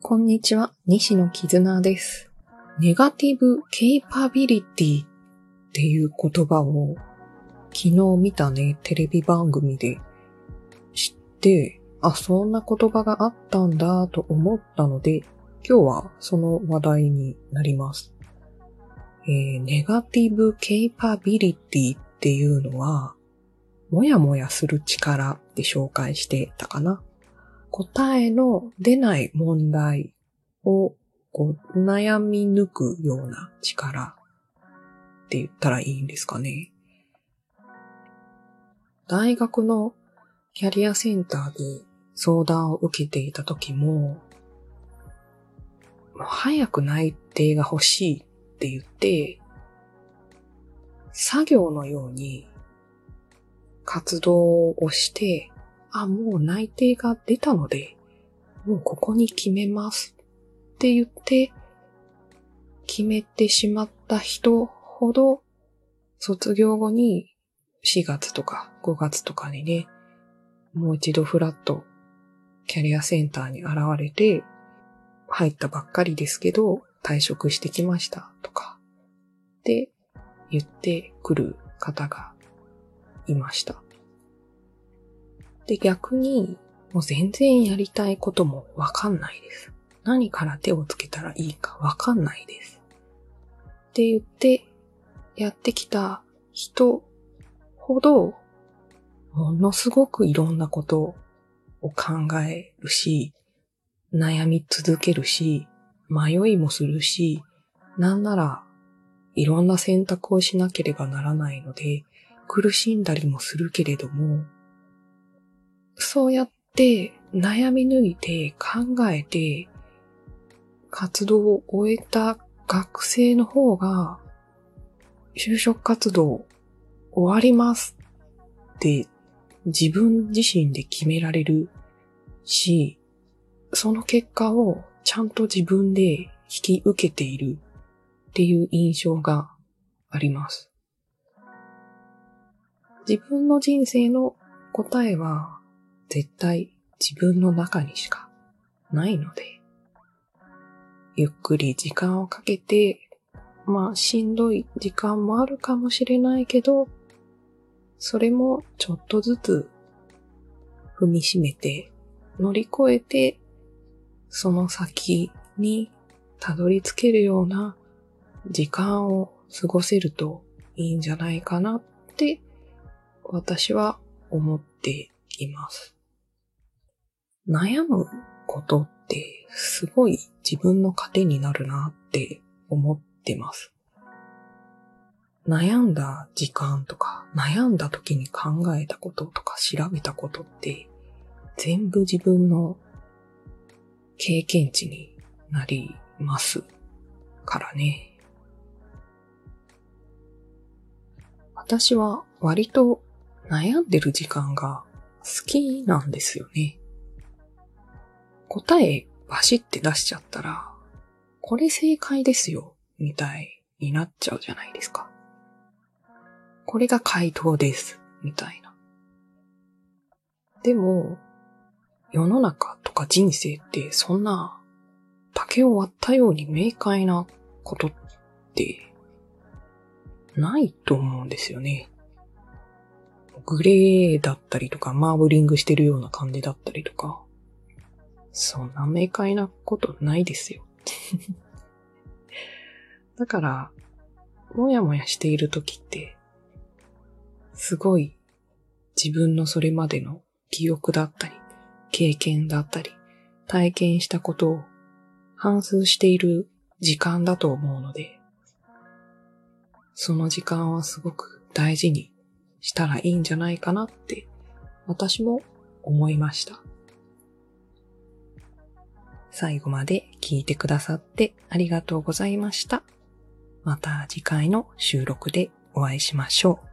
こんにちは、西野絆です。ネガティブケイパビリティっていう言葉を昨日見たね、テレビ番組で知って、あ、そんな言葉があったんだと思ったので、今日はその話題になります。えー、ネガティブケイパビリティっていうのは、もやもやする力で紹介してたかな。答えの出ない問題をこう悩み抜くような力って言ったらいいんですかね。大学のキャリアセンターで相談を受けていた時も、もう早く内定が欲しいって言って、作業のように活動をして、あ、もう内定が出たので、もうここに決めますって言って、決めてしまった人ほど、卒業後に4月とか5月とかにね、もう一度フラットキャリアセンターに現れて、入ったばっかりですけど、退職してきましたとか、って言ってくる方がいました。で、逆に、もう全然やりたいこともわかんないです。何から手をつけたらいいかわかんないです。って言って、やってきた人ほど、ものすごくいろんなことを考えるし、悩み続けるし、迷いもするし、なんならいろんな選択をしなければならないので、苦しんだりもするけれども、そうやって悩み抜いて考えて活動を終えた学生の方が就職活動終わりますって自分自身で決められるし、その結果をちゃんと自分で引き受けているっていう印象があります。自分の人生の答えは絶対自分の中にしかないので、ゆっくり時間をかけて、まあしんどい時間もあるかもしれないけど、それもちょっとずつ踏みしめて乗り越えて、その先にたどり着けるような時間を過ごせるといいんじゃないかなって私は思っています。悩むことってすごい自分の糧になるなって思ってます。悩んだ時間とか、悩んだ時に考えたこととか調べたことって全部自分の経験値になりますからね。私は割と悩んでる時間が好きなんですよね。答えバシって出しちゃったら、これ正解ですよ、みたいになっちゃうじゃないですか。これが回答です、みたいな。でも、世の中とか人生ってそんな竹を割ったように明快なことってないと思うんですよね。グレーだったりとか、マーブリングしてるような感じだったりとか、そんな明快なことないですよ。だから、もやもやしている時って、すごい自分のそれまでの記憶だったり、経験だったり、体験したことを反数している時間だと思うので、その時間はすごく大事にしたらいいんじゃないかなって私も思いました。最後まで聞いてくださってありがとうございました。また次回の収録でお会いしましょう。